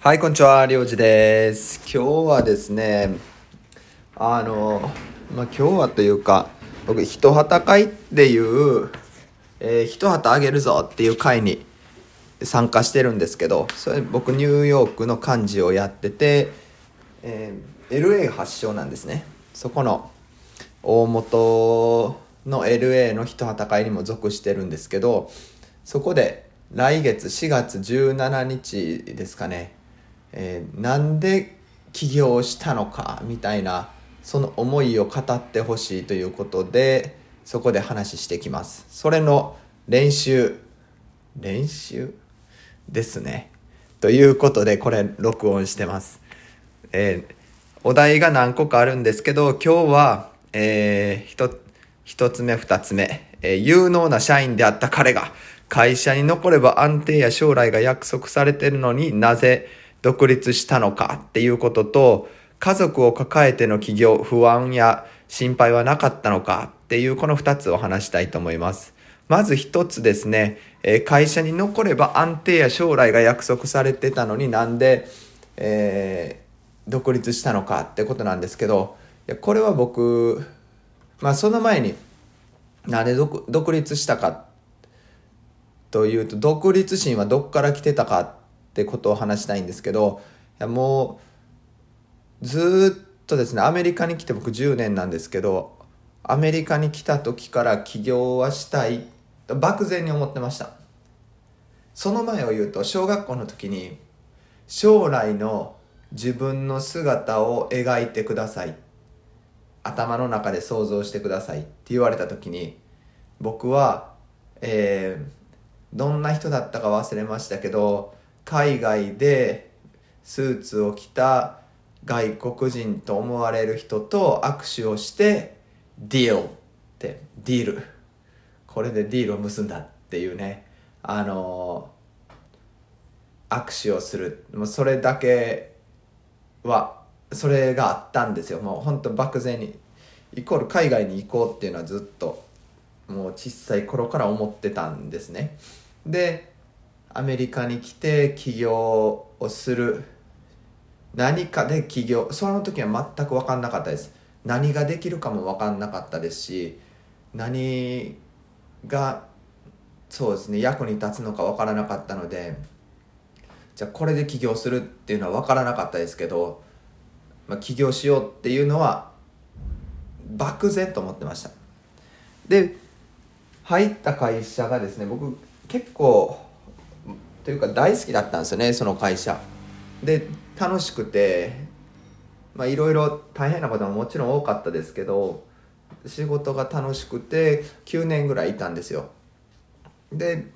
はい、こんにちは、りょうじです。今日はですね、あの、まあ、今日はというか、僕、一旗会っていう、えー一旗あげるぞっていう会に参加してるんですけど、それ僕、ニューヨークの幹事をやってて、えー LA 発祥なんですね。そこの大元の LA の一旗会にも属してるんですけど、そこで来月4月17日ですかね、えーなんで起業したのかみたいなその思いを語ってほしいということでそこで話してきます。それの練習練習？ですね。ということでこれ録音してます。えーお題が何個かあるんですけど今日は、えー、一一つ目二つ目、えー有能な社員であった彼が会社に残れば安定や将来が約束されてるのになぜ独立したのかっていうことと家族を抱えての起業不安や心配はなかったのかっていうこの二つを話したいと思います。まず一つですね、えー会社に残れば安定や将来が約束されてたのになんで、えー独立したのかってことなんですけどいやこれは僕まあその前になんで独独立したかというと独立心はどっから来てたかってことを話したいんですけどいやもうずっとですねアメリカに来て僕10年なんですけどアメリカに来た時から起業はしたい漠然に思ってました。その前を言うと小学校の時に将来の自分の姿を描いてください。頭の中で想像してください。って言われた時に僕は、えーどんな人だったか忘れましたけど海外でスーツを着た外国人と思われる人と握手をしてディール。ってディール。これでディールを結んだっていうね。あのー握手をする。もうそれだけはそれがあったんですよ。もうほんと漠然に。イコール海外に行こうっていうのはずっともう小さい頃から思ってたんですね。でアメリカに来て起業をする。何かで起業。その時は全く分かんなかったです。何ができるかも分かんなかったですし何がそうですね役に立つのか分からなかったのでじゃあこれで起業するっていうのは分からなかったですけど、まあ、起業しようっていうのは漠然と思ってました。で入った会社がですね僕結構というか大好きだったんですよねその会社。で楽しくてまあいろいろ大変なことももちろん多かったですけど仕事が楽しくて9年ぐらいいたんですよ。で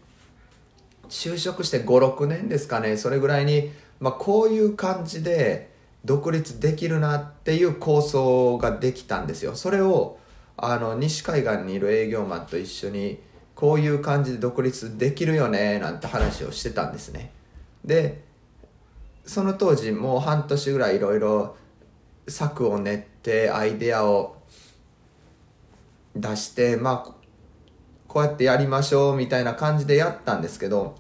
就職して56年ですかねそれぐらいに、まあ、こういう感じで独立できるなっていう構想ができたんですよ。それをあの西海岸にいる営業マンと一緒にこういう感じで独立できるよねなんて話をしてたんですね。でその当時もう半年ぐらいいろいろ策を練ってアイデアを出してまあこうやってやりましょうみたいな感じでやったんですけど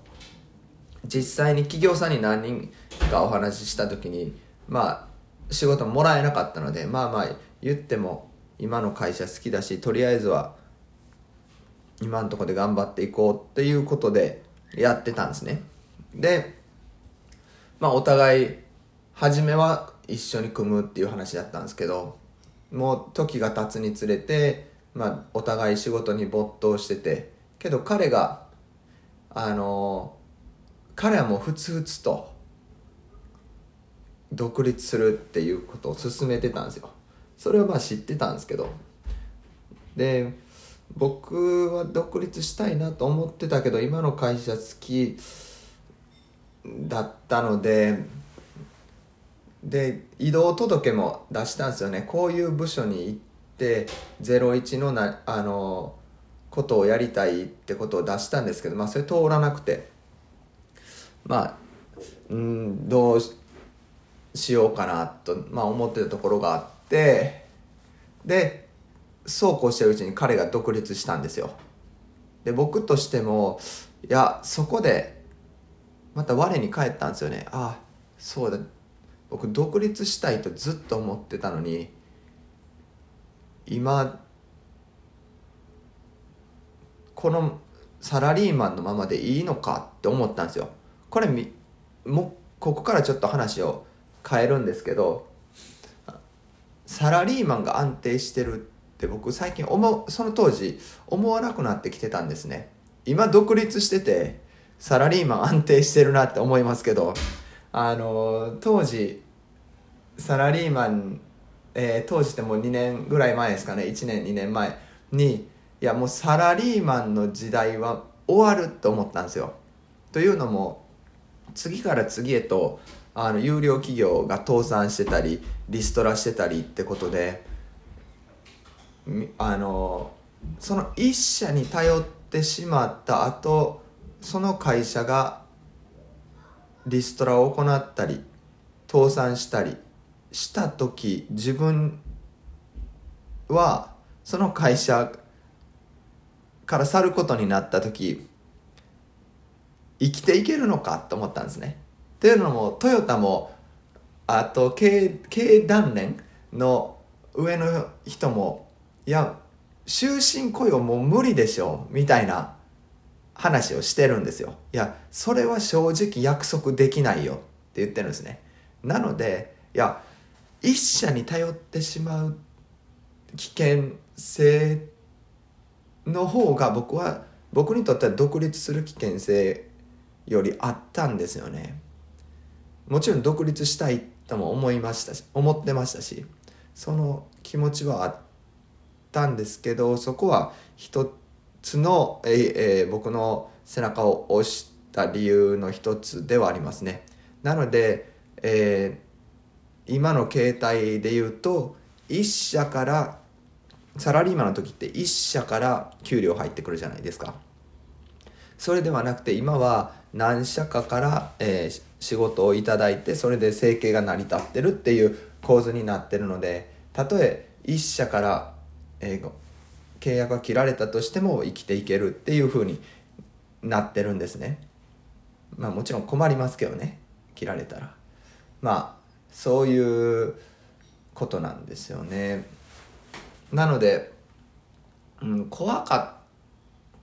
実際に企業さんに何人かお話しした時にまあ仕事もらえなかったのでまあまあ言っても今の会社好きだしとりあえずは今のとこで頑張っていこうっていうことでやってたんですね。でまあお互い初めは一緒に組むっていう話だったんですけどもう時が経つにつれて、まあ、お互い仕事に没頭しててけど彼があの彼はもうふつふつと独立するっていうことを進めてたんですよ。それはまあ知ってたんですけど。で僕は独立したいなと思ってたけど今の会社好きだったのでで移動届も出したんですよね。こういう部署に行って01のなあのことをやりたいってことを出したんですけどまあそれ通らなくて。まあうんどうしようかなと、まあ、思ってたところがあってでそうこうしてるうちに彼が独立したんですよ。で僕としてもいやそこでまた我に返ったんですよね。ああそうだ。僕独立したいとずっと思ってたのに今このサラリーマンのままでいいのかって思ったんですよ。これみもここからちょっと話を変えるんですけどサラリーマンが安定してるって僕最近思その当時思わなくなってきてたんですね。今独立しててサラリーマン安定してるなって思いますけどあの当時サラリーマン、えー、当時ってもう2年ぐらい前ですかね。1年2年前にいやもうサラリーマンの時代は終わると思ったんですよ。というのも次から次へとあの有料企業が倒産してたりリストラしてたりってことであのその一社に頼ってしまった後その会社がリストラを行ったり倒産したりした時自分はその会社から去ることになった時生きていけるのか？と思ったんですね。というのもトヨタもあと経経団連の上の人もいや終身雇用もう無理でしょみたいな話をしてるんですよ。いやそれは正直約束できないよって言ってるんですね。なのでいや一社に頼ってしまう危険性の方が僕は僕にとっては独立する危険性よりあったんですよね。もちろん独立したいとも思いましたし思ってましたしその気持ちはあったんですけどそこは一つの、ええー、僕の背中を押した理由の一つではありますね。なので、えー、今の携帯で言うと1社からサラリーマンの時って1社から給料入ってくるじゃないですか。それではなくて今は何社かから、えー、仕事をいただいてそれで生計が成り立ってるっていう構図になってるのでたとえ1社から、えー、契約が切られたとしても生きていけるっていう風になってるんですね。まあもちろん困りますけどね。切られたら。まあそういうことなんですよね。なので、うん、怖かっ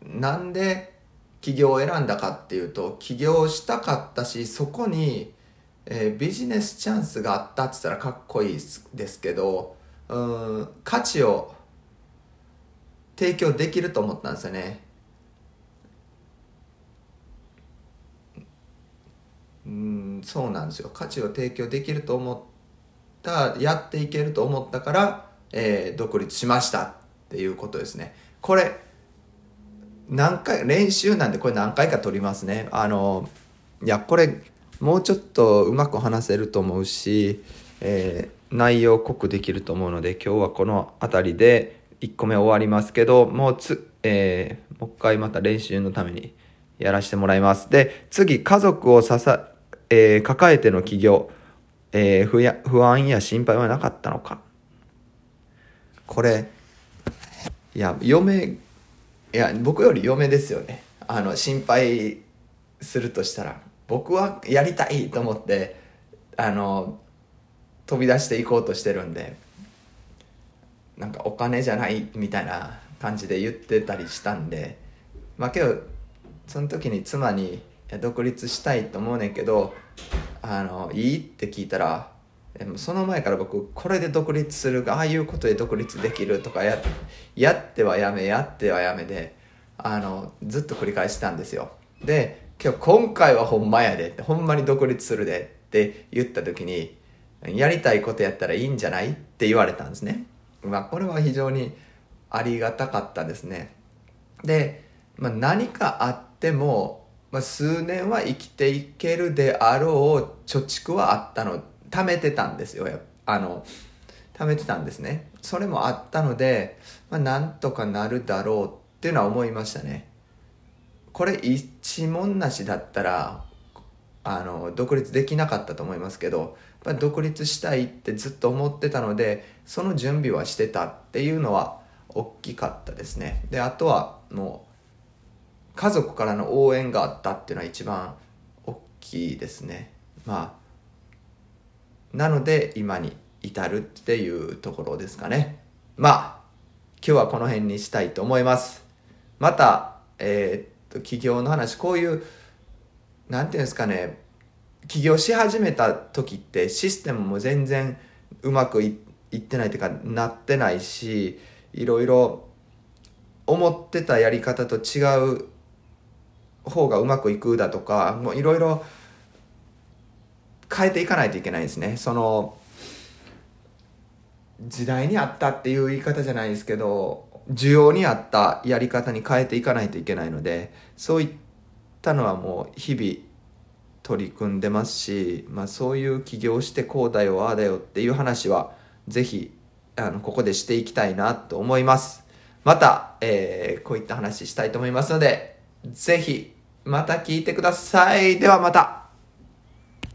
なんで起業を選んだかっていうと起業したかったしそこに、えー、ビジネスチャンスがあったって言ったらかっこいいですけどうん価値を提供できると思ったんですよね。うんそうなんですよ。価値を提供できると思ったやっていけると思ったから、えー、独立しましたっていうことですね。これ何回練習なんでこれ何回か撮りますね。あのいやこれもうちょっとうまく話せると思うし、えー、内容濃くできると思うので今日はこの辺りで1個目終わりますけどもうつ、えー、もう一回また練習のためにやらせてもらいます。で次家族を支えー、抱えての起業、えー、不や不安や心配はなかったのか。これいや嫁いや僕より嫁ですよね。あの心配するとしたら僕はやりたいと思ってあの飛び出していこうとしてるんで。なんかお金じゃないみたいな感じで言ってたりしたんでまあけどその時に妻に「独立したいと思うねんけどあのいい?」って聞いたらその前から僕これで独立するああいうことで独立できるとかややってはやめやってはやめであのずっと繰り返したんですよで今日今回はほんまやでほんまに独立するでって言った時にやりたいことやったらいいんじゃないって言われたんですねまあこれは非常にありがたかったですね。で、まあ、何かあっても、まあ、数年は生きていけるであろう貯蓄はあったの貯めてたんですよ。あの貯めてたんですね。それもあったので、まあ、なんとかなるだろうっていうのは思いましたね。これ一文なしだったらあの独立できなかったと思いますけどやっぱ独立したいってずっと思ってたのでその準備はしてたっていうのは大きかったですね。であとはもう家族からの応援があったっていうのは一番大きいですね。まあなので今に至るっていうところですかね。まあ今日はこの辺にしたいと思います。またえー、っと起業の話こういうなんていうんですかね起業し始めた時ってシステムも全然うまくいってないというかなってないしいろいろ思ってたやり方と違う方がうまくいくだとかもういろいろ変えていかないといけないですね。その時代に合ったっていう言い方じゃないですけど需要に合ったやり方に変えていかないといけないのでそういったのはもう日々取り組んでますし、まあ、そういう起業してこうだよああだよっていう話は是非あのここでしていきたいなと思います。また、えー、こういった話したいと思いますので是非また聞いてください。ではまた。